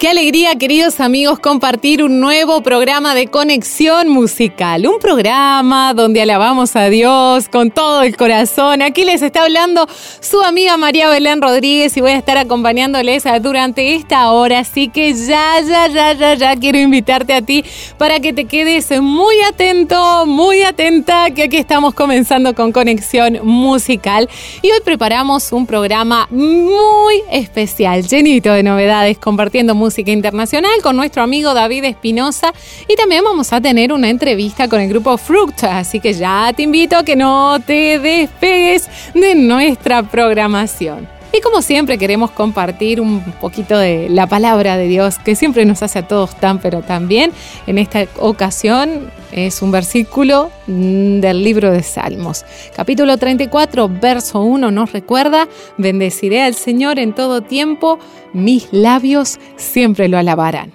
Qué alegría, queridos amigos, compartir un nuevo programa de conexión musical. Un programa donde alabamos a Dios con todo el corazón. Aquí les está hablando su amiga María Belén Rodríguez y voy a estar acompañándoles durante esta hora. Así que ya, ya, ya, ya, ya quiero invitarte a ti para que te quedes muy atento, muy atenta, que aquí estamos comenzando con conexión musical. Y hoy preparamos un programa muy especial, llenito de novedades, compartiendo música música internacional con nuestro amigo David Espinosa y también vamos a tener una entrevista con el grupo Fruct, así que ya te invito a que no te despegues de nuestra programación. Y como siempre queremos compartir un poquito de la palabra de Dios que siempre nos hace a todos tan pero tan bien. En esta ocasión es un versículo mm, del libro de Salmos. Capítulo 34, verso 1 nos recuerda, bendeciré al Señor en todo tiempo, mis labios siempre lo alabarán.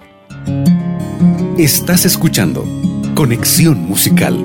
Estás escuchando Conexión Musical.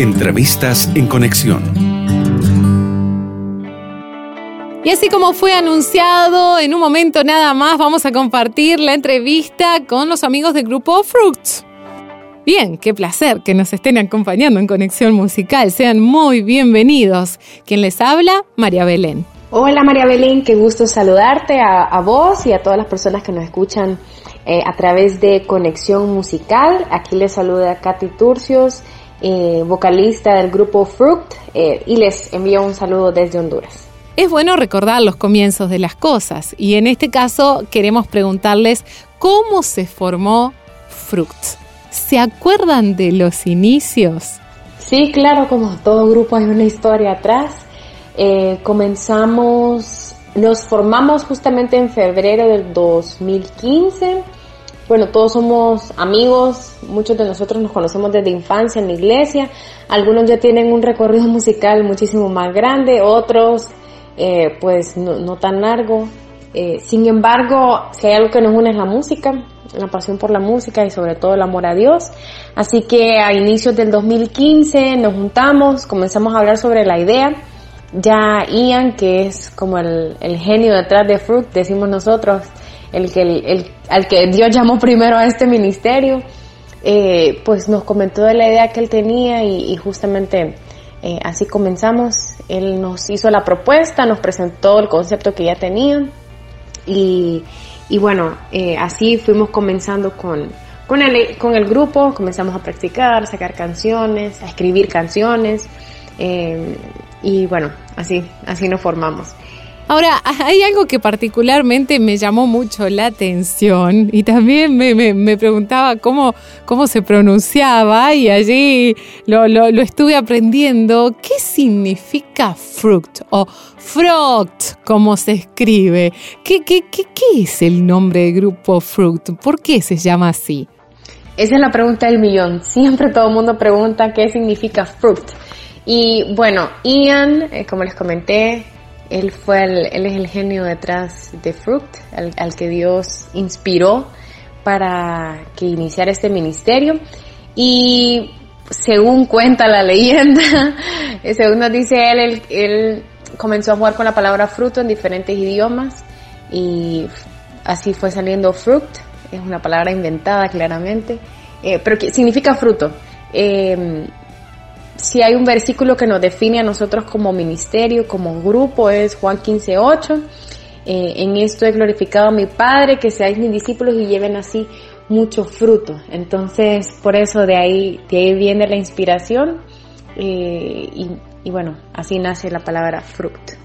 Entrevistas en conexión. Y así como fue anunciado, en un momento nada más vamos a compartir la entrevista con los amigos del grupo Fruits. Bien, qué placer que nos estén acompañando en Conexión Musical. Sean muy bienvenidos. Quien les habla, María Belén. Hola María Belén, qué gusto saludarte a, vos y a todas las personas que nos escuchan eh, a través de Conexión Musical. Aquí les saluda Katy Turcios, eh, vocalista del grupo Fruit, eh, y les envío un saludo desde Honduras. Es bueno recordar los comienzos de las cosas y en este caso queremos preguntarles cómo se formó Fruit. ¿Se acuerdan de los inicios? Sí, claro, como todo grupo hay una historia atrás. Eh, comenzamos, nos formamos justamente en febrero del 2015. Bueno, todos somos amigos, muchos de nosotros nos conocemos desde infancia en la iglesia, algunos ya tienen un recorrido musical muchísimo más grande, otros eh, pues no, tan largo. Eh, sin embargo, si hay algo que nos une es la música, la pasión por la música y sobre todo el amor a Dios. Así que a inicios del 2015 nos juntamos, comenzamos a hablar sobre la idea. Ya Ian, que es como el, genio detrás de Fruit, decimos nosotros, el que, el, al que Dios llamó primero a este ministerio, eh, pues nos comentó de la idea que él tenía y, justamente eh, así comenzamos. Él nos hizo la propuesta, nos presentó el concepto que ya tenía y, y bueno, eh, así fuimos comenzando con, con, el, con el grupo, comenzamos a practicar, sacar canciones, a escribir canciones. Eh, y bueno, así, así nos formamos. Ahora, hay algo que particularmente me llamó mucho la atención y también me, preguntaba cómo, cómo se pronunciaba y allí lo, estuve aprendiendo. ¿Qué significa fruit o fruit, como se escribe? ¿Qué, qué, qué, qué es el nombre del grupo fruit? ¿Por qué se llama así? Esa es la pregunta del millón. Siempre todo el mundo pregunta qué significa fruit. Y bueno, Ian, eh, como les comenté, él, fue el, él es el genio detrás de Fruit, al, que Dios inspiró para que iniciara este ministerio. Y según cuenta la leyenda, según nos dice él, él, comenzó a jugar con la palabra fruto en diferentes idiomas y así fue saliendo fruit, es una palabra inventada claramente, eh, pero significa fruto. Eh, si hay un versículo que nos define a nosotros como ministerio, como grupo, es Juan 15, 8. Eh, en esto he glorificado a mi Padre, que seáis mis discípulos y lleven así mucho fruto. Entonces, por eso de ahí, de ahí viene la inspiración eh, y, y bueno, así nace la palabra fruit.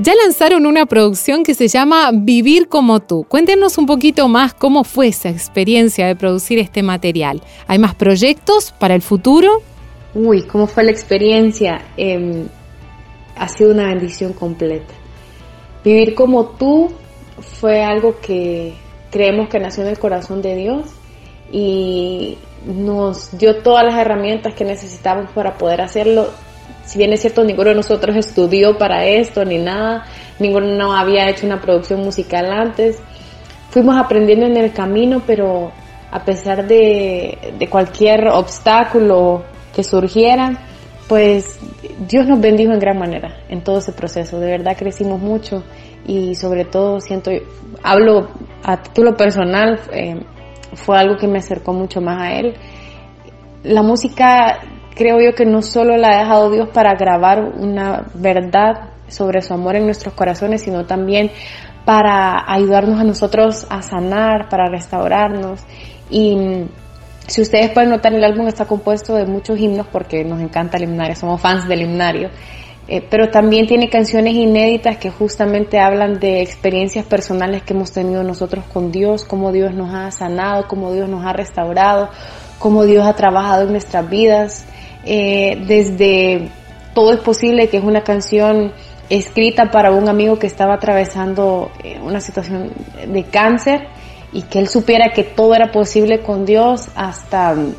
Ya lanzaron una producción que se llama Vivir como tú. Cuéntenos un poquito más cómo fue esa experiencia de producir este material. ¿Hay más proyectos para el futuro? Uy, ¿cómo fue la experiencia? Em, ha sido una bendición completa. Vivir como tú fue algo que creemos que nació en el corazón de Dios y nos dio todas las herramientas que necesitamos para poder hacerlo. Si bien es cierto, ninguno de nosotros estudió para esto ni nada, ninguno había hecho una producción musical antes. Fuimos aprendiendo en el camino, pero a pesar de, de cualquier obstáculo que surgieran, pues Dios nos bendijo en gran manera en todo ese proceso. De verdad crecimos mucho y sobre todo siento, hablo a título personal, eh, fue algo que me acercó mucho más a Él. La música creo yo que no solo la ha dejado Dios para grabar una verdad sobre su amor en nuestros corazones, sino también para ayudarnos a nosotros a sanar, para restaurarnos. Y si ustedes pueden notar, el álbum está compuesto de muchos himnos porque nos encanta el himnario, somos fans del himnario. Eh, pero también tiene canciones inéditas que justamente hablan de experiencias personales que hemos tenido nosotros con Dios, cómo Dios nos ha sanado, cómo Dios nos ha restaurado, cómo Dios ha trabajado en nuestras vidas. Eh, desde Todo es posible, que es una canción escrita para un amigo que estaba atravesando eh, una situación de cáncer y que él supiera que todo era posible con Dios, hasta mm,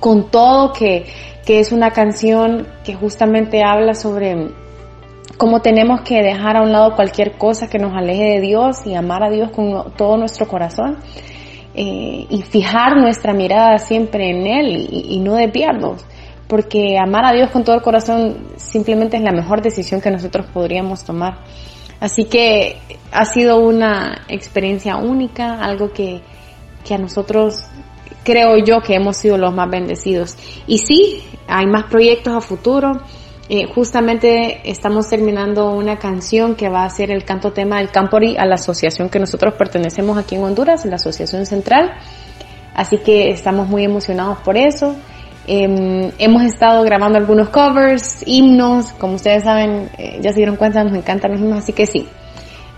con todo, que, que es una canción que justamente habla sobre mm, cómo tenemos que dejar a un lado cualquier cosa que nos aleje de Dios y amar a Dios con todo nuestro corazón eh, y fijar nuestra mirada siempre en Él y, no desviarnos. porque amar a Dios con todo el corazón simplemente es la mejor decisión que nosotros podríamos tomar. Así que ha sido una experiencia única, algo que, que a nosotros creo yo que hemos sido los más bendecidos. Y sí, hay más proyectos a futuro. Eh, justamente estamos terminando una canción que va a ser el canto tema del Campori a la asociación que nosotros pertenecemos aquí en Honduras, la Asociación Central. Así que estamos muy emocionados por eso. Em, hemos estado grabando algunos covers, himnos, como ustedes saben, eh, ya se dieron cuenta, nos encantan los himnos, así que sí.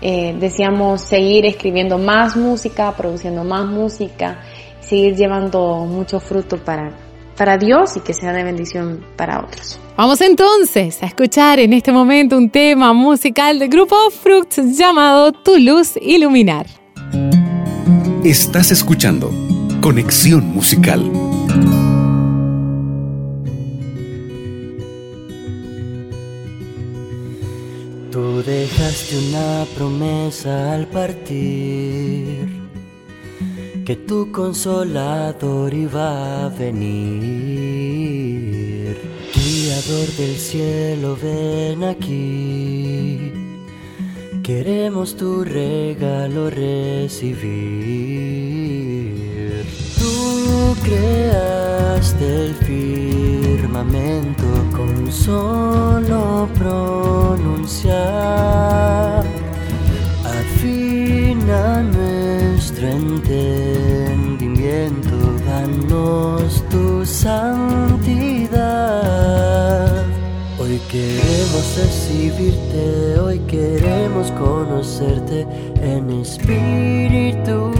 Eh, deseamos seguir escribiendo más música, produciendo más música, seguir llevando mucho fruto para, para Dios y que sea de bendición para otros. Vamos entonces a escuchar en este momento un tema musical del grupo Fruit llamado Tu Luz Iluminar. Estás escuchando Conexión Musical. Tú dejaste una promesa al partir, que tu consolador iba a venir. Guiador del cielo, ven aquí. Queremos tu regalo recibir. Creaste el firmamento con solo pronunciar. Afina nuestro entendimiento, danos tu santidad. Hoy queremos recibirte, hoy queremos conocerte en espíritu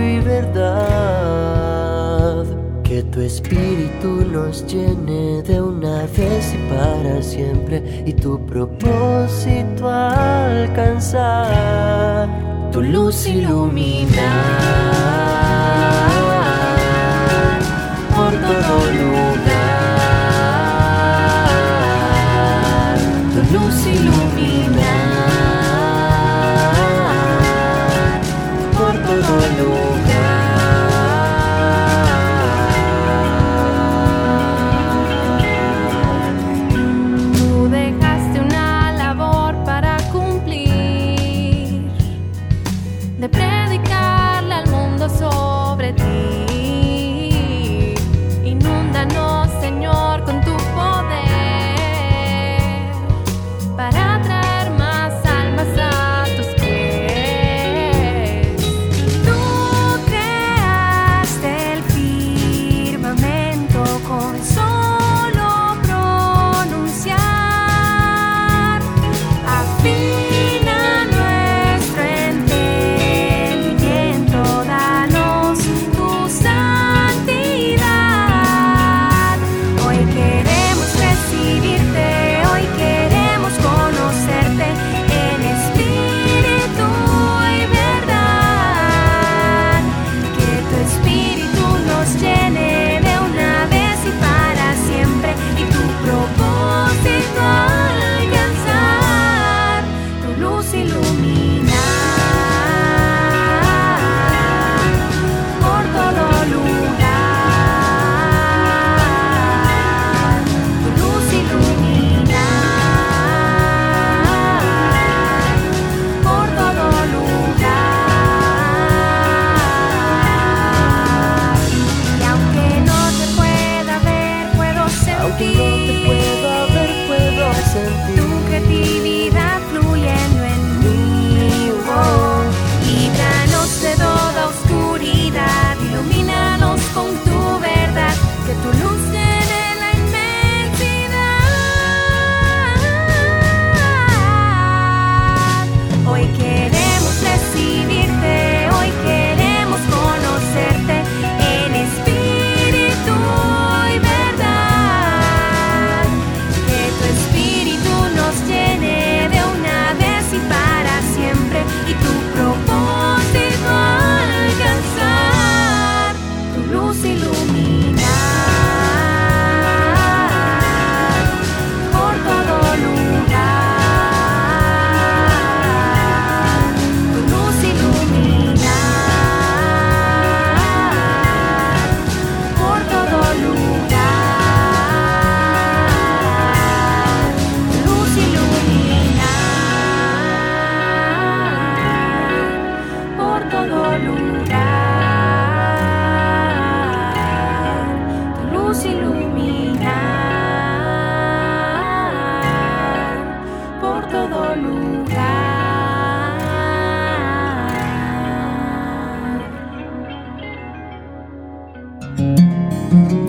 y verdad. Que tu espíritu nos llene de una vez y para siempre y tu propósito alcanzar. Tu luz iluminar por todo lugar. Tu luz iluminar por todo lugar.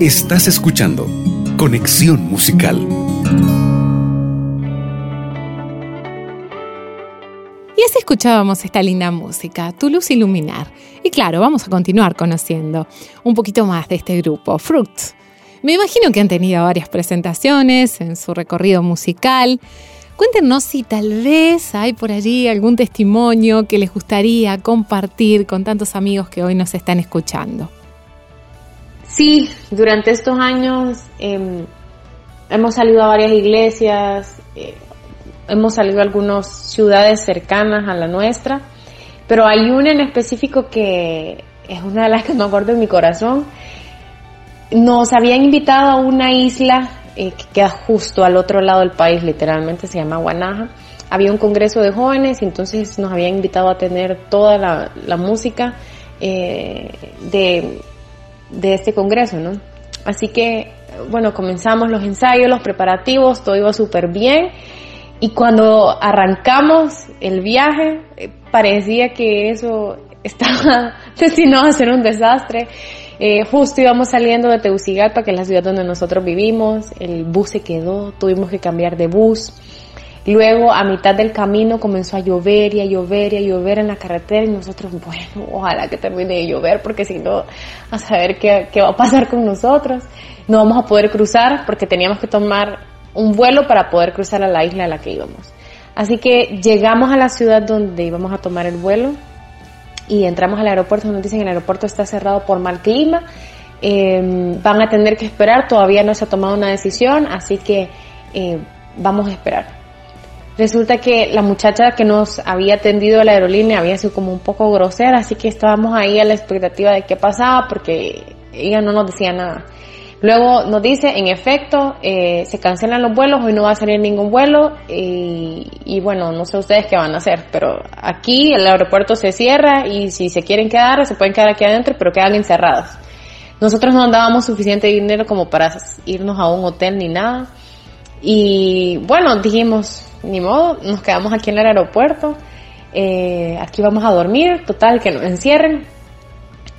Estás escuchando Conexión Musical. Y así escuchábamos esta linda música, Tu Luz Iluminar. Y claro, vamos a continuar conociendo un poquito más de este grupo, Fruits. Me imagino que han tenido varias presentaciones en su recorrido musical. Cuéntenos si tal vez hay por allí algún testimonio que les gustaría compartir con tantos amigos que hoy nos están escuchando. Sí, durante estos años em, hemos salido a varias iglesias, eh, hemos salido a algunas ciudades cercanas a la nuestra, pero hay una en específico que es una de las que me acuerdo en mi corazón. Nos habían invitado a una isla eh, que queda justo al otro lado del país, literalmente se llama Guanaja. Había un congreso de jóvenes y entonces nos habían invitado a tener toda la, música eh, de de este congreso, ¿no? Así que, bueno, comenzamos los ensayos, los preparativos, todo iba súper bien. Y cuando arrancamos el viaje, eh, parecía que eso estaba destinado a ser un desastre. Eh, justo íbamos saliendo de Tegucigalpa, que es la ciudad donde nosotros vivimos, el bus se quedó, tuvimos que cambiar de bus. Luego, a mitad del camino, comenzó a llover y a llover y a llover en la carretera y nosotros, bueno, ojalá que termine de llover porque si no, a saber qué, qué va a pasar con nosotros. No vamos a poder cruzar porque teníamos que tomar un vuelo para poder cruzar a la isla a la que íbamos. Así que llegamos a la ciudad donde íbamos a tomar el vuelo y entramos al aeropuerto. Nos dicen que el aeropuerto está cerrado por mal clima. Eh, van a tener que esperar. Todavía no se ha tomado una decisión, así que eh, vamos a esperar. Resulta que la muchacha que nos había atendido a la aerolínea había sido como un poco grosera, así que estábamos ahí a la expectativa de qué pasaba porque ella no nos decía nada. Luego nos dice, en efecto, eh, se cancelan los vuelos, hoy no va a salir ningún vuelo y, bueno, no sé ustedes qué van a hacer, pero aquí el aeropuerto se cierra y si se quieren quedar, se pueden quedar aquí adentro, pero quedan encerrados. Nosotros no dábamos suficiente dinero como para irnos a un hotel ni nada. Y bueno, dijimos, ni modo, nos quedamos aquí en el aeropuerto, eh, aquí vamos a dormir, total, que nos encierren.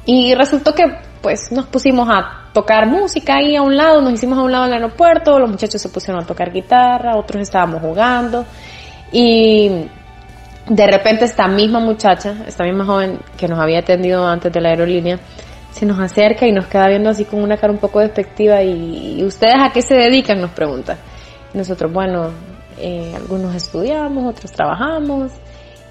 Y resultó que pues nos pusimos a tocar música ahí a un lado, nos hicimos a un lado del aeropuerto, los muchachos se pusieron a tocar guitarra, otros estábamos jugando y de repente esta misma muchacha, esta misma joven que nos había atendido antes de la aerolínea, se nos acerca y nos queda viendo así con una cara un poco despectiva y, ¿ustedes a qué se dedican? nos pregunta. Nosotros, bueno, eh, algunos estudiamos, otros trabajamos.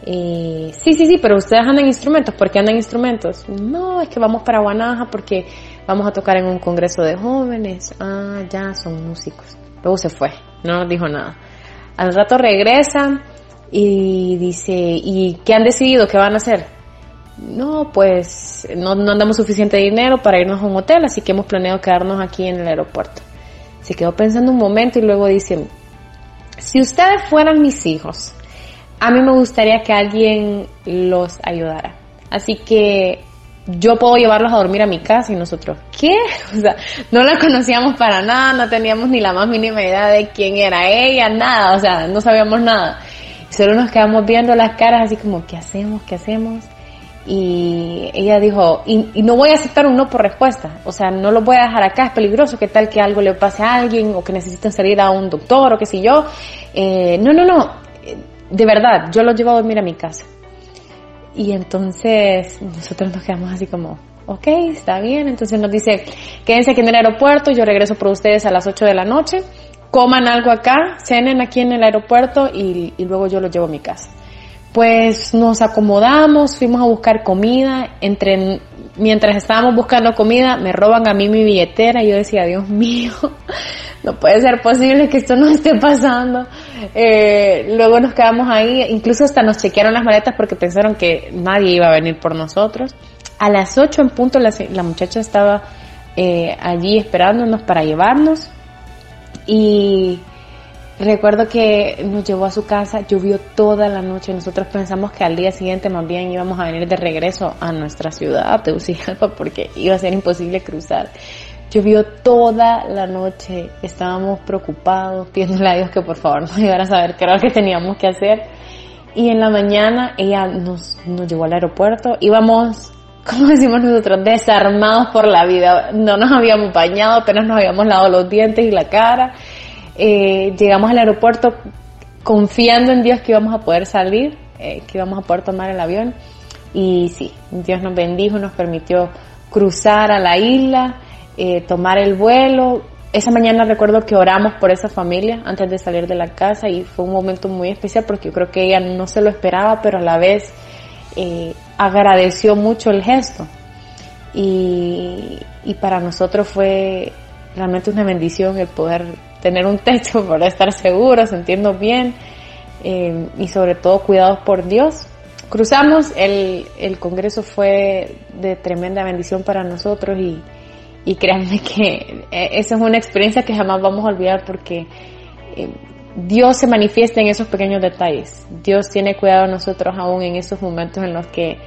sí, sí, sí, pero ustedes andan instrumentos. ¿Por qué andan instrumentos? No, es que vamos para Guanaja porque vamos a tocar en un congreso de jóvenes. Ah, ya, son músicos. Luego se fue, no nos dijo nada. Al rato regresa y dice, ¿y qué han decidido? ¿Qué van a hacer? No, pues no, no andamos suficiente dinero para irnos a un hotel, así que hemos planeado quedarnos aquí en el aeropuerto. Se quedó pensando un momento y luego dice, si ustedes fueran mis hijos, a mí me gustaría que alguien los ayudara. Así que yo puedo llevarlos a dormir a mi casa y nosotros, ¿qué? O sea, no la conocíamos para nada, no teníamos ni la más mínima idea de quién era ella, nada, o sea, no sabíamos nada. Solo nos quedamos viendo las caras así como, ¿qué hacemos? ¿Qué hacemos? Y ella dijo, y, no voy a aceptar un no por respuesta, o sea, no lo voy a dejar acá, es peligroso, qué tal que algo le pase a alguien o que necesiten salir a un doctor o qué sé yo. Eh, no, no, no, de verdad, yo lo llevo a dormir a mi casa. Y entonces nosotros nos quedamos así como, ok, está bien. Entonces nos dice, quédense aquí en el aeropuerto, yo regreso por ustedes a las 8 de la noche, coman algo acá, cenen aquí en el aeropuerto y, y luego yo lo llevo a mi casa pues nos acomodamos, fuimos a buscar comida, entre mientras estábamos buscando comida me roban a mí mi billetera y yo decía, Dios mío, no puede ser posible que esto no esté pasando. Eh, luego nos quedamos ahí, incluso hasta nos chequearon las maletas porque pensaron que nadie iba a venir por nosotros. A las 8 en punto la, muchacha estaba eh, allí esperándonos para llevarnos y Recuerdo que nos llevó a su casa, llovió toda la noche. Nosotros pensamos que al día siguiente más bien íbamos a venir de regreso a nuestra ciudad, Tegucigalpa, porque iba a ser imposible cruzar. Llovió toda la noche, estábamos preocupados, pidiéndole a Dios que por favor nos ayudara a saber qué era lo que teníamos que hacer. Y en la mañana ella nos, nos llevó al aeropuerto, íbamos como decimos nosotros, desarmados por la vida. No nos habíamos bañado, apenas nos habíamos lavado los dientes y la cara. Eh, llegamos al aeropuerto confiando en Dios que íbamos a poder salir, eh, que íbamos a poder tomar el avión. Y sí, Dios nos bendijo, nos permitió cruzar a la isla, eh, tomar el vuelo. Esa mañana recuerdo que oramos por esa familia antes de salir de la casa y fue un momento muy especial porque yo creo que ella no se lo esperaba, pero a la vez agradeció mucho el gesto. Y, y, para nosotros fue realmente una bendición el poder tener un techo, para estar seguros, sentirnos bien eh, y sobre todo cuidados por Dios. Cruzamos, el, el, Congreso fue de tremenda bendición para nosotros y, y créanme que eh, esa es una experiencia que jamás vamos a olvidar porque eh, Dios se manifiesta en esos pequeños detalles. Dios tiene cuidado de nosotros aún en esos momentos en los que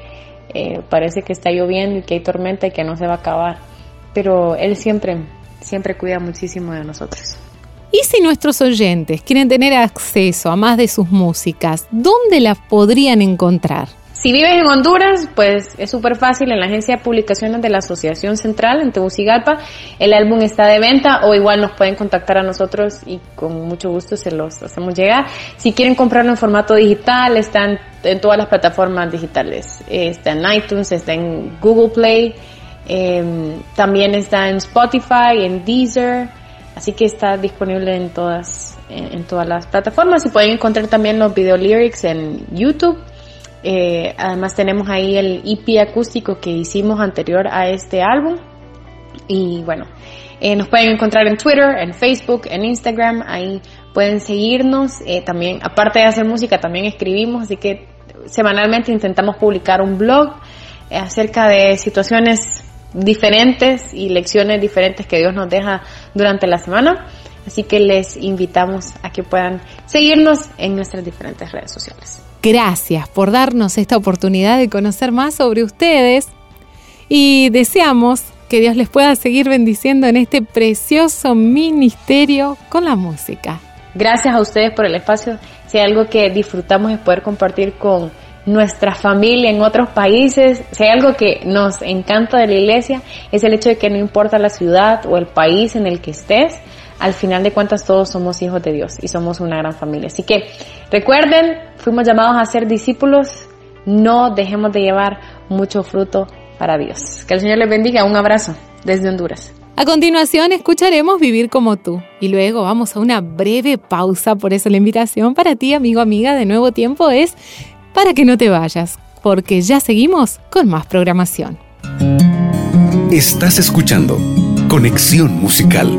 parece que está lloviendo y que hay tormenta y que no se va a acabar. Pero Él siempre, siempre cuida muchísimo de nosotros. Y si nuestros oyentes quieren tener acceso a más de sus músicas, ¿dónde las podrían encontrar? Si vives en Honduras, pues es súper fácil en la agencia de publicaciones de la Asociación Central en Tegucigalpa. El álbum está de venta o igual nos pueden contactar a nosotros y con mucho gusto se los hacemos llegar. Si quieren comprarlo en formato digital, están en todas las plataformas digitales. Está en iTunes, está en Google Play, eh, también está en Spotify, en Deezer. Así que está disponible en todas, en, todas las plataformas y pueden encontrar también los video lyrics en YouTube eh, además tenemos ahí el EP acústico que hicimos anterior a este álbum. Y bueno, eh, nos pueden encontrar en Twitter, en Facebook, en Instagram, ahí pueden seguirnos. Eh, también, aparte de hacer música, también escribimos, así que semanalmente intentamos publicar un blog acerca de situaciones diferentes y lecciones diferentes que Dios nos deja durante la semana. Así que les invitamos a que puedan seguirnos en nuestras diferentes redes sociales. Gracias por darnos esta oportunidad de conocer más sobre ustedes y deseamos que Dios les pueda seguir bendiciendo en este precioso ministerio con la música. Gracias a ustedes por el espacio. Si hay algo que disfrutamos es poder compartir con nuestra familia en otros países, si hay algo que nos encanta de la iglesia, es el hecho de que no importa la ciudad o el país en el que estés, al final de cuentas todos somos hijos de Dios y somos una gran familia. Así que recuerden, fuimos llamados a ser discípulos, no dejemos de llevar mucho fruto para Dios. Que el Señor les bendiga, un abrazo desde Honduras. A continuación escucharemos Vivir como tú y luego vamos a una breve pausa, por eso la invitación para ti, amigo, amiga de Nuevo Tiempo es para que no te vayas, porque ya seguimos con más programación. Estás escuchando Conexión Musical.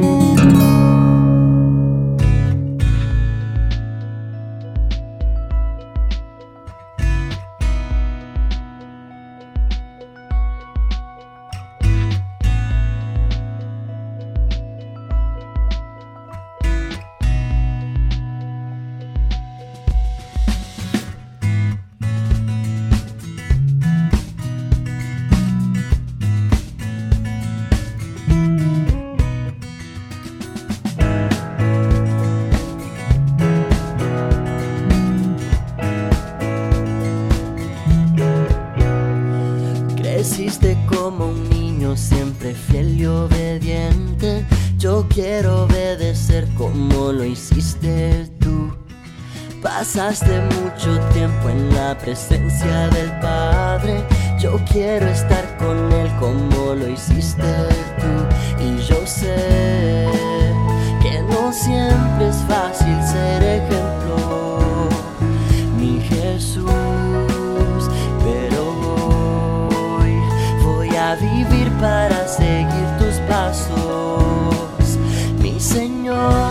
Siempre fiel y obediente. Yo quiero obedecer como lo hiciste tú. Pasaste mucho tiempo en la presencia del Padre. Yo quiero estar con Él como lo hiciste tú. Y yo sé que no siempre es fácil Señor.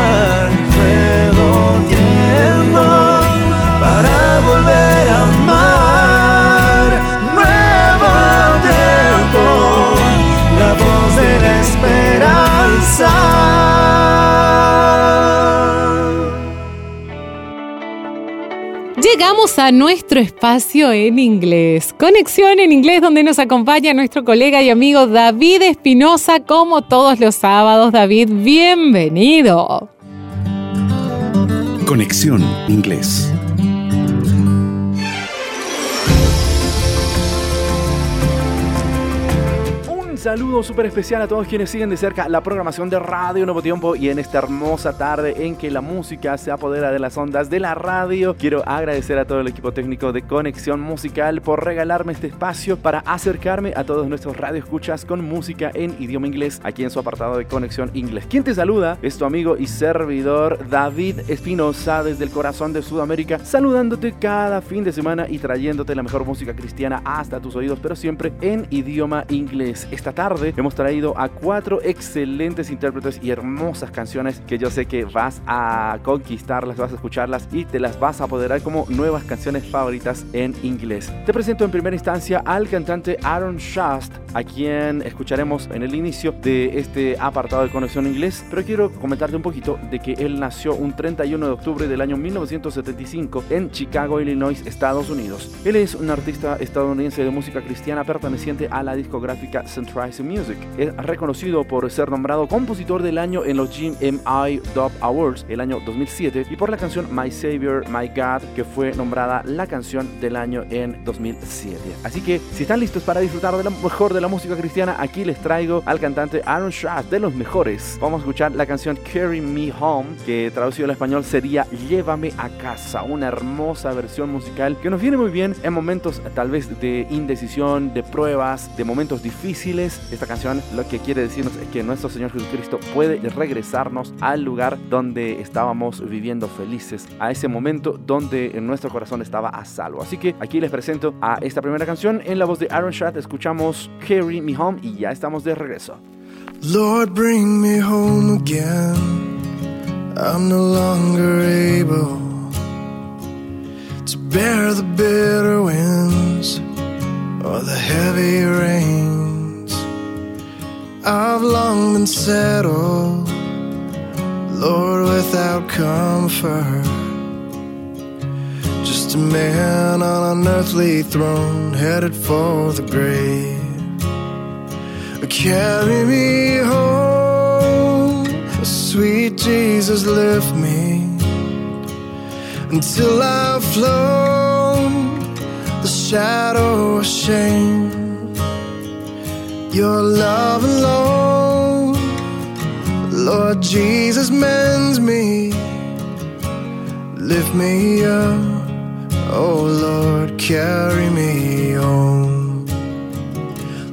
Llegamos a nuestro espacio en inglés. Conexión en inglés donde nos acompaña nuestro colega y amigo David Espinosa como todos los sábados. David, bienvenido. Conexión Inglés. Saludo súper especial a todos quienes siguen de cerca la programación de Radio Nuevo Tiempo y en esta hermosa tarde en que la música se apodera de las ondas de la radio. Quiero agradecer a todo el equipo técnico de Conexión Musical por regalarme este espacio para acercarme a todos nuestros radioescuchas con música en idioma inglés aquí en su apartado de Conexión Inglés. Quien te saluda es tu amigo y servidor David Espinosa desde el corazón de Sudamérica, saludándote cada fin de semana y trayéndote la mejor música cristiana hasta tus oídos, pero siempre en idioma inglés. Esta tarde hemos traído a cuatro excelentes intérpretes y hermosas canciones que yo sé que vas a conquistarlas, vas a escucharlas y te las vas a apoderar como nuevas canciones favoritas en inglés. Te presento en primera instancia al cantante Aaron Shast, a quien escucharemos en el inicio de este apartado de conexión inglés, pero quiero comentarte un poquito de que él nació un 31 de octubre del año 1975 en Chicago, Illinois, Estados Unidos. Él es un artista estadounidense de música cristiana perteneciente a la discográfica Music. Es reconocido por ser nombrado compositor del año en los GMI Dub Awards el año 2007 y por la canción My Savior, My God, que fue nombrada la canción del año en 2007. Así que si están listos para disfrutar de lo mejor de la música cristiana, aquí les traigo al cantante Aaron Shaft, de los mejores. Vamos a escuchar la canción Carry Me Home, que traducido al español sería Llévame a casa, una hermosa versión musical que nos viene muy bien en momentos tal vez de indecisión, de pruebas, de momentos difíciles Esta canción lo que quiere decirnos es que nuestro Señor Jesucristo puede regresarnos al lugar donde estábamos viviendo felices, a ese momento donde nuestro corazón estaba a salvo. Así que aquí les presento a esta primera canción en la voz de Aaron Shad. Escuchamos Carry Me Home y ya estamos de regreso. Lord, bring me home again. I'm no longer able to bear the bitter winds or the heavy rains. I've long been settled, Lord, without comfort. Just a man on an earthly throne headed for the grave. Carry me home, sweet Jesus, lift me until I've flown the shadow of shame. Your love alone, Lord Jesus, mends me, lift me up, oh Lord, carry me home.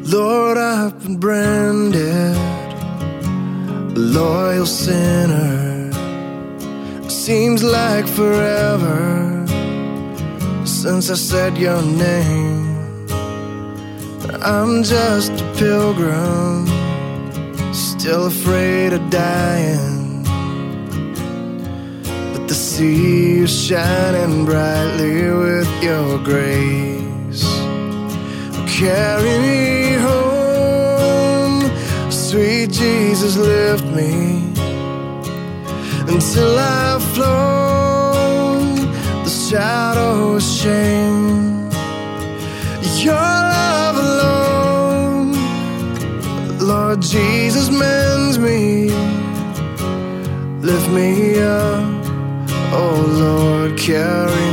Lord, I've been branded a loyal sinner. Seems like forever since I said your name. I'm just a pilgrim, still afraid of dying. But the sea is shining brightly with your grace. Carry me home, sweet Jesus, lift me until I've flown the shadow of shame. Jesus, mends me, lift me up, oh Lord, carry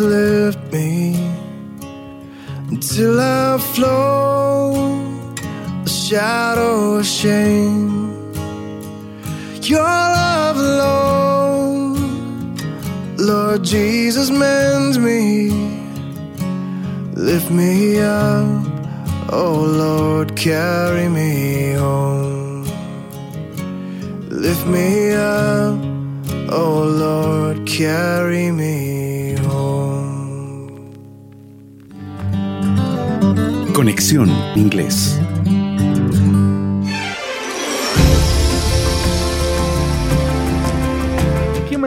Lift me until I flow the shadow of shame. Your love alone, Lord Jesus, mends me, lift me up, oh Lord, carry me home. Lift me up, oh Lord, carry me Conexión Inglés.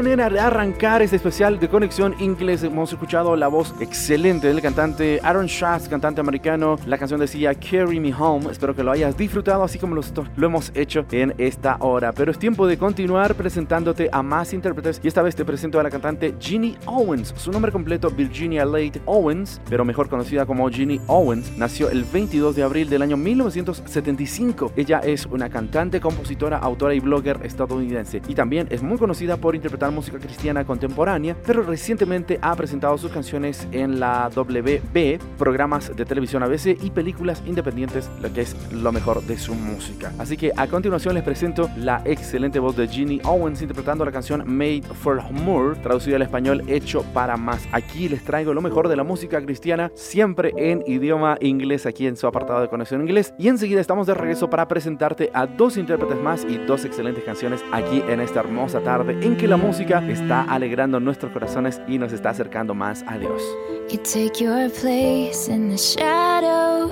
Manera de arrancar este especial de conexión inglés. Hemos escuchado la voz excelente del cantante Aaron Shaft, cantante americano. La canción decía Carry Me Home. Espero que lo hayas disfrutado así como nosotros lo hemos hecho en esta hora. Pero es tiempo de continuar presentándote a más intérpretes y esta vez te presento a la cantante Ginny Owens. Su nombre completo Virginia Late Owens, pero mejor conocida como Ginny Owens, nació el 22 de abril del año 1975. Ella es una cantante, compositora, autora y blogger estadounidense y también es muy conocida por interpretar música cristiana contemporánea, pero recientemente ha presentado sus canciones en la WB, programas de televisión ABC y películas independientes, lo que es lo mejor de su música. Así que a continuación les presento la excelente voz de Ginny Owens interpretando la canción Made for More, traducida al español Hecho para Más. Aquí les traigo lo mejor de la música cristiana, siempre en idioma inglés, aquí en su apartado de conexión inglés. Y enseguida estamos de regreso para presentarte a dos intérpretes más y dos excelentes canciones aquí en esta hermosa tarde en que la música música está alegrando nuestros corazones y nos está acercando más a Dios. You take your place in the shadows.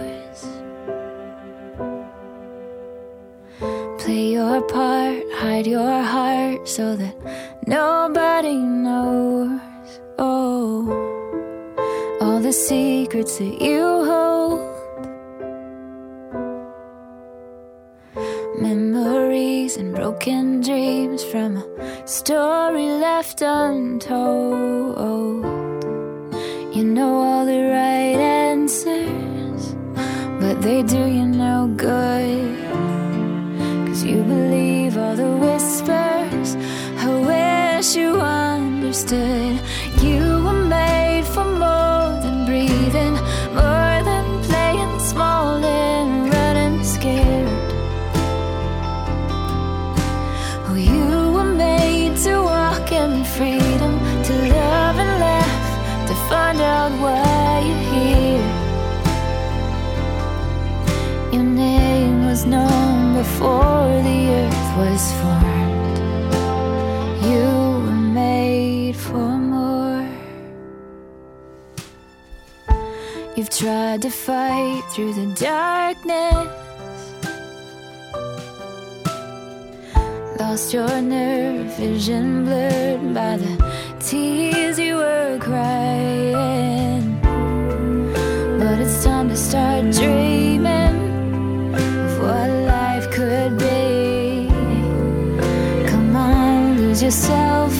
Play your part, hide your heart so that nobody knows. Oh, all the secrets that you hold. Broken dreams from a story left untold. You know all the right answers, but they do you no good. Cause you believe all the whispers. I wish you understood. Tried to fight through the darkness. Lost your nerve vision blurred by the tears you were crying. But it's time to start dreaming of what life could be. Come on, lose yourself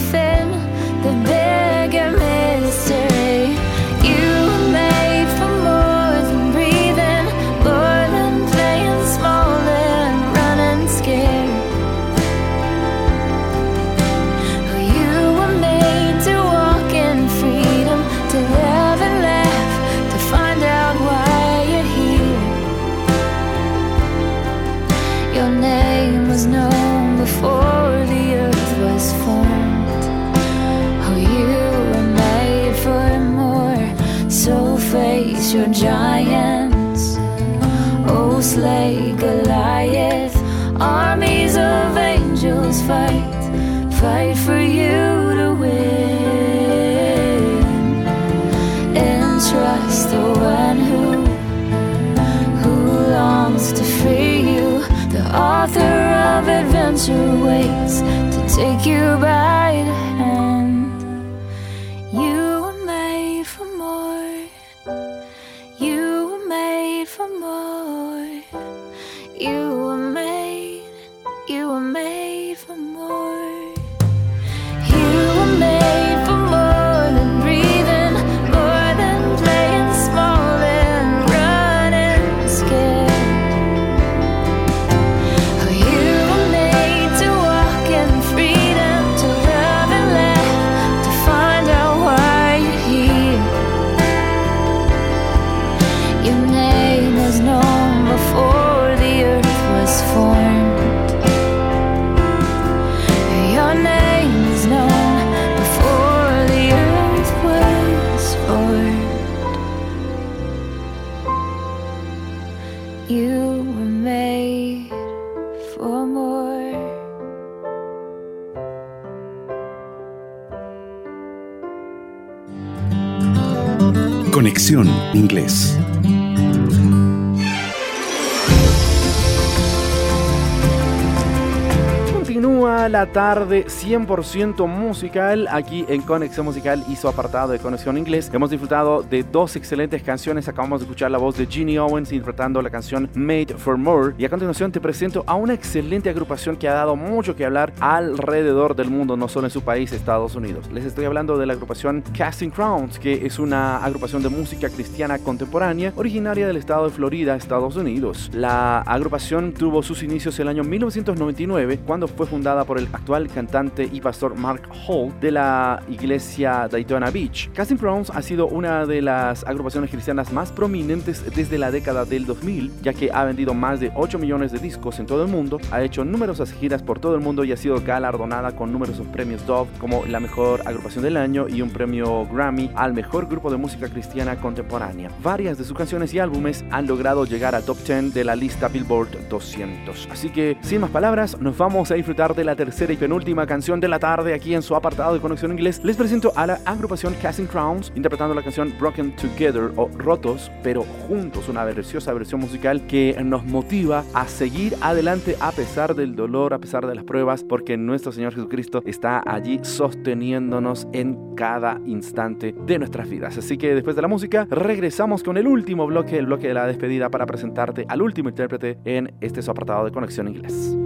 tarde 100% musical aquí en Conexión Musical y su apartado de Conexión Inglés. Hemos disfrutado de dos excelentes canciones. Acabamos de escuchar la voz de Ginny Owens interpretando la canción Made for More. Y a continuación te presento a una excelente agrupación que ha dado mucho que hablar alrededor del mundo, no solo en su país, Estados Unidos. Les estoy hablando de la agrupación Casting Crowns, que es una agrupación de música cristiana contemporánea originaria del estado de Florida, Estados Unidos. La agrupación tuvo sus inicios el año 1999 cuando fue fundada por el actual cantante y pastor Mark Hall de la iglesia Daytona Beach. Casting Crowns ha sido una de las agrupaciones cristianas más prominentes desde la década del 2000, ya que ha vendido más de 8 millones de discos en todo el mundo, ha hecho numerosas giras por todo el mundo y ha sido galardonada con numerosos premios Dove como la mejor agrupación del año y un premio Grammy al mejor grupo de música cristiana contemporánea. Varias de sus canciones y álbumes han logrado llegar a top 10 de la lista Billboard 200. Así que, sin más palabras, nos vamos a disfrutar de la tercera y penúltima canción de la tarde aquí en su apartado de Conexión Inglés, les presento a la agrupación Casting Crowns interpretando la canción Broken Together o Rotos, pero juntos, una preciosa versión musical que nos motiva a seguir adelante a pesar del dolor, a pesar de las pruebas, porque nuestro Señor Jesucristo está allí sosteniéndonos en cada instante de nuestras vidas. Así que después de la música, regresamos con el último bloque, el bloque de la despedida, para presentarte al último intérprete en este su apartado de Conexión Inglés.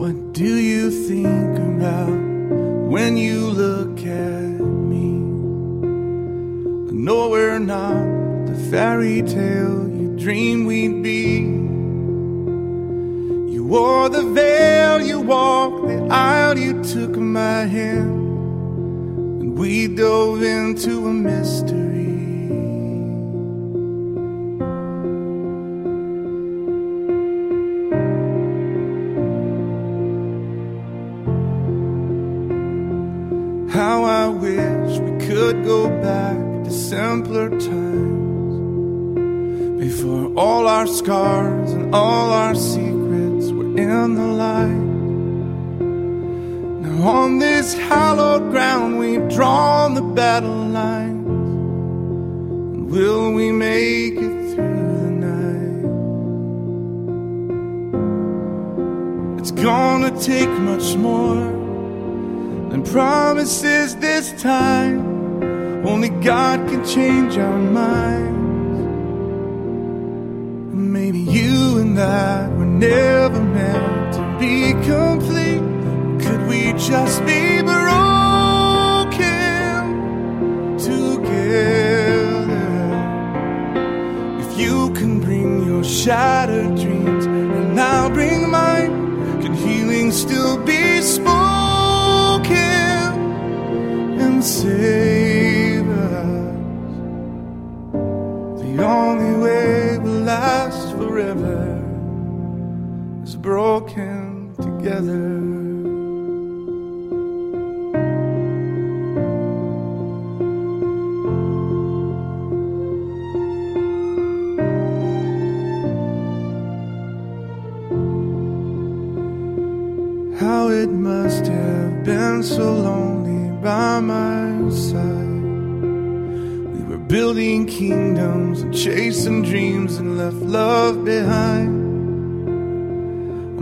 What do you think about when you look at me? I know we're not the fairy tale you dreamed we'd be. You wore the veil, you walked the aisle, you took my hand, and we dove into a mystery. We could go back to simpler times before all our scars and all our secrets were in the light. Now, on this hallowed ground, we've drawn the battle lines. And will we make it through the night? It's gonna take much more than promises this time. Only God can change our minds. Maybe you and I were never meant to be complete. Could we just be broken together? If you can bring your shattered together. How it must have been so lonely by my side. We were building kingdoms and chasing dreams and left love behind.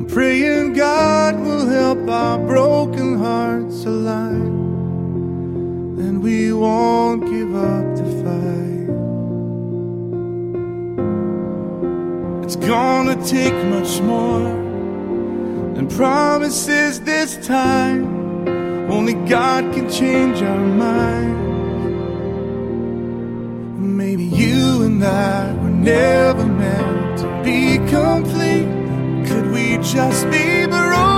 Praying God will help our broken hearts align. And we won't give up the fight. It's gonna take much more than promises this time. Only God can change our minds. Maybe you and I were never meant to be complete. Just be broken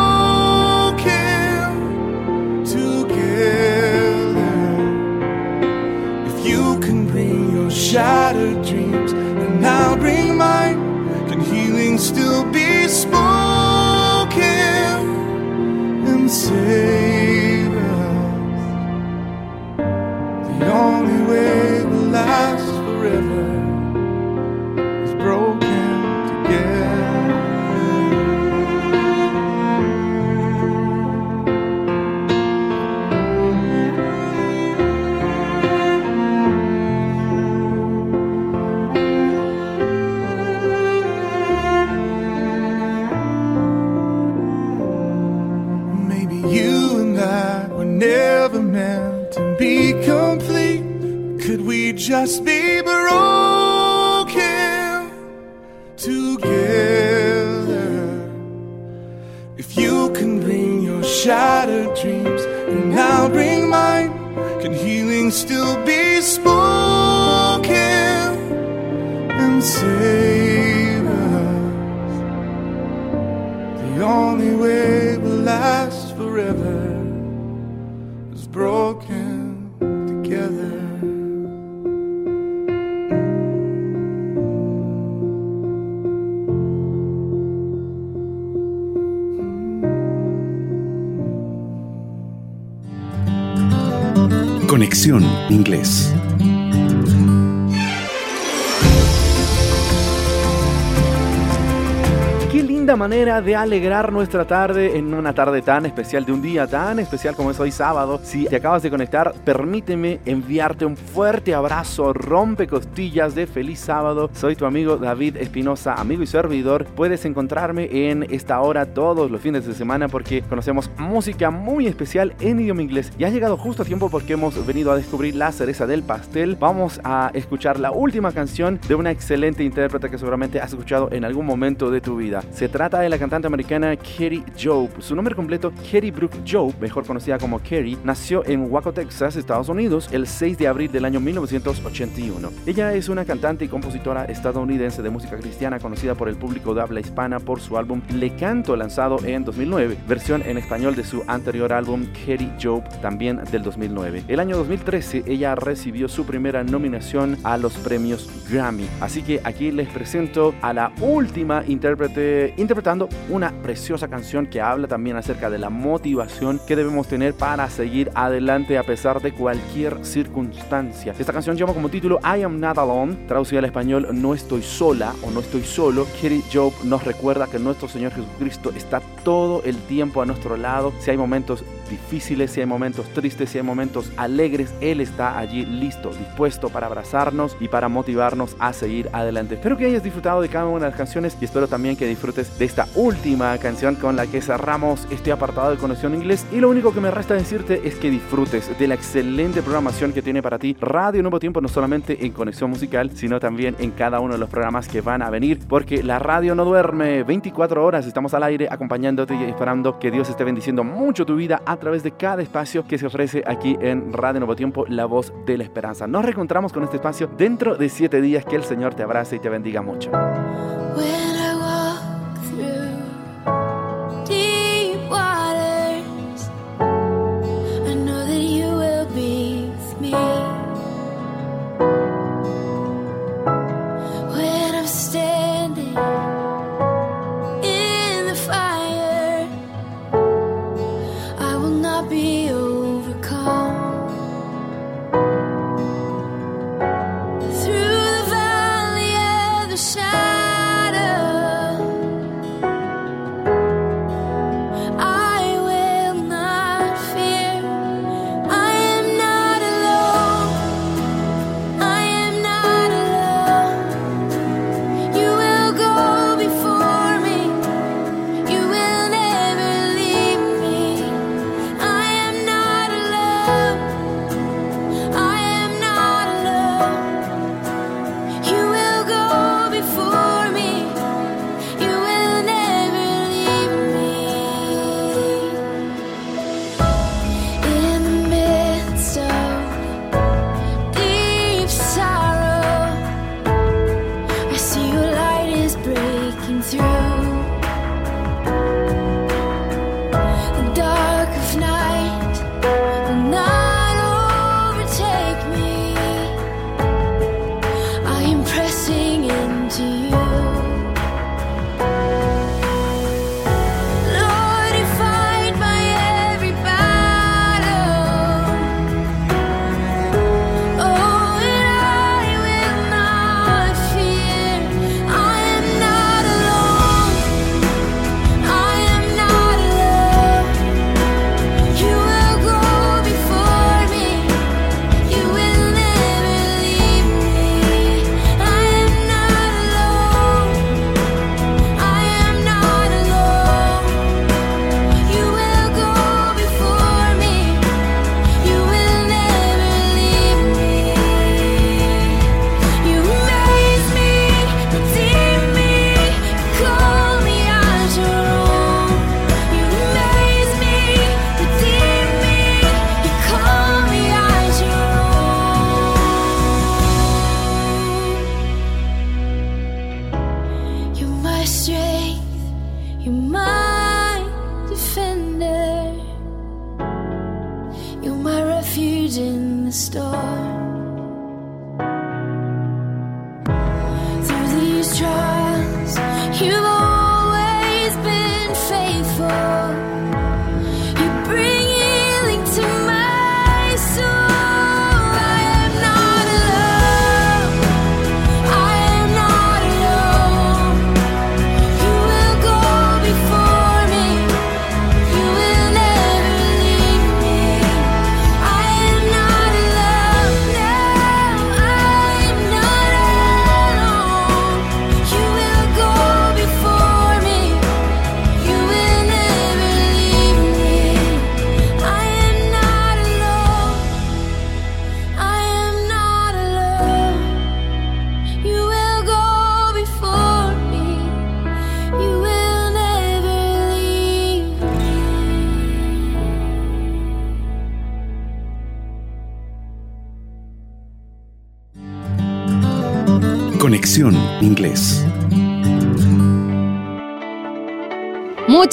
linda manera de alegrar nuestra tarde en una tarde tan especial, de un día tan especial como es hoy sábado. Si te acabas de conectar, permíteme enviarte un fuerte abrazo, rompe costillas de feliz sábado. Soy tu amigo David Espinosa, amigo y servidor. Puedes encontrarme en esta hora todos los fines de semana porque conocemos música muy especial en idioma inglés. Y ha llegado justo a tiempo porque hemos venido a descubrir la cereza del pastel. Vamos a escuchar la última canción de una excelente intérprete que seguramente has escuchado en algún momento de tu vida. Se trata de la cantante americana Kerry Job. Su nombre completo, Kerry Brooke Job, mejor conocida como Kerry, nació en Waco, Texas, Estados Unidos, el 6 de abril del año 1981. Ella es una cantante y compositora estadounidense de música cristiana conocida por el público de habla hispana por su álbum Le Canto, lanzado en 2009, versión en español de su anterior álbum Kerry Job, también del 2009. El año 2013 ella recibió su primera nominación a los premios Grammy. Así que aquí les presento a la última intérprete interpretando una preciosa canción que habla también acerca de la motivación que debemos tener para seguir adelante a pesar de cualquier circunstancia. Esta canción lleva como título I Am Not Alone, traducida al español No estoy sola o No estoy solo. Kerry Job nos recuerda que nuestro Señor Jesucristo está todo el tiempo a nuestro lado. Si hay momentos difíciles, si hay momentos tristes, si hay momentos alegres, Él está allí listo, dispuesto para abrazarnos y para motivarnos a seguir adelante. Espero que hayas disfrutado de cada una de las canciones y espero también que disfrutes de esta última canción con la que cerramos este apartado de Conexión Inglés. Y lo único que me resta decirte es que disfrutes de la excelente programación que tiene para ti Radio Nuevo Tiempo, no solamente en Conexión Musical, sino también en cada uno de los programas que van a venir, porque la radio no duerme 24 horas, estamos al aire acompañándote y esperando que Dios esté bendiciendo mucho tu vida a través de cada espacio que se ofrece aquí en Radio Nuevo Tiempo, la voz de la esperanza. Nos reencontramos con este espacio dentro de siete días. Que el Señor te abrace y te bendiga mucho.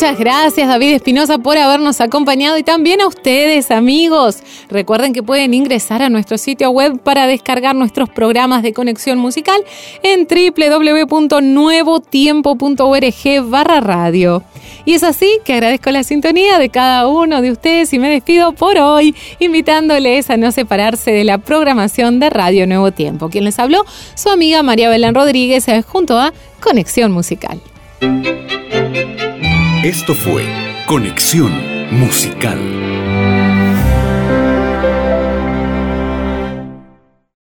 Muchas gracias David Espinosa por habernos acompañado y también a ustedes amigos. Recuerden que pueden ingresar a nuestro sitio web para descargar nuestros programas de conexión musical en www.nuevotiempo.org barra radio. Y es así que agradezco la sintonía de cada uno de ustedes y me despido por hoy, invitándoles a no separarse de la programación de Radio Nuevo Tiempo. Quien les habló, su amiga María Belén Rodríguez, eh, junto a Conexión Musical. Esto fue Conexión Musical.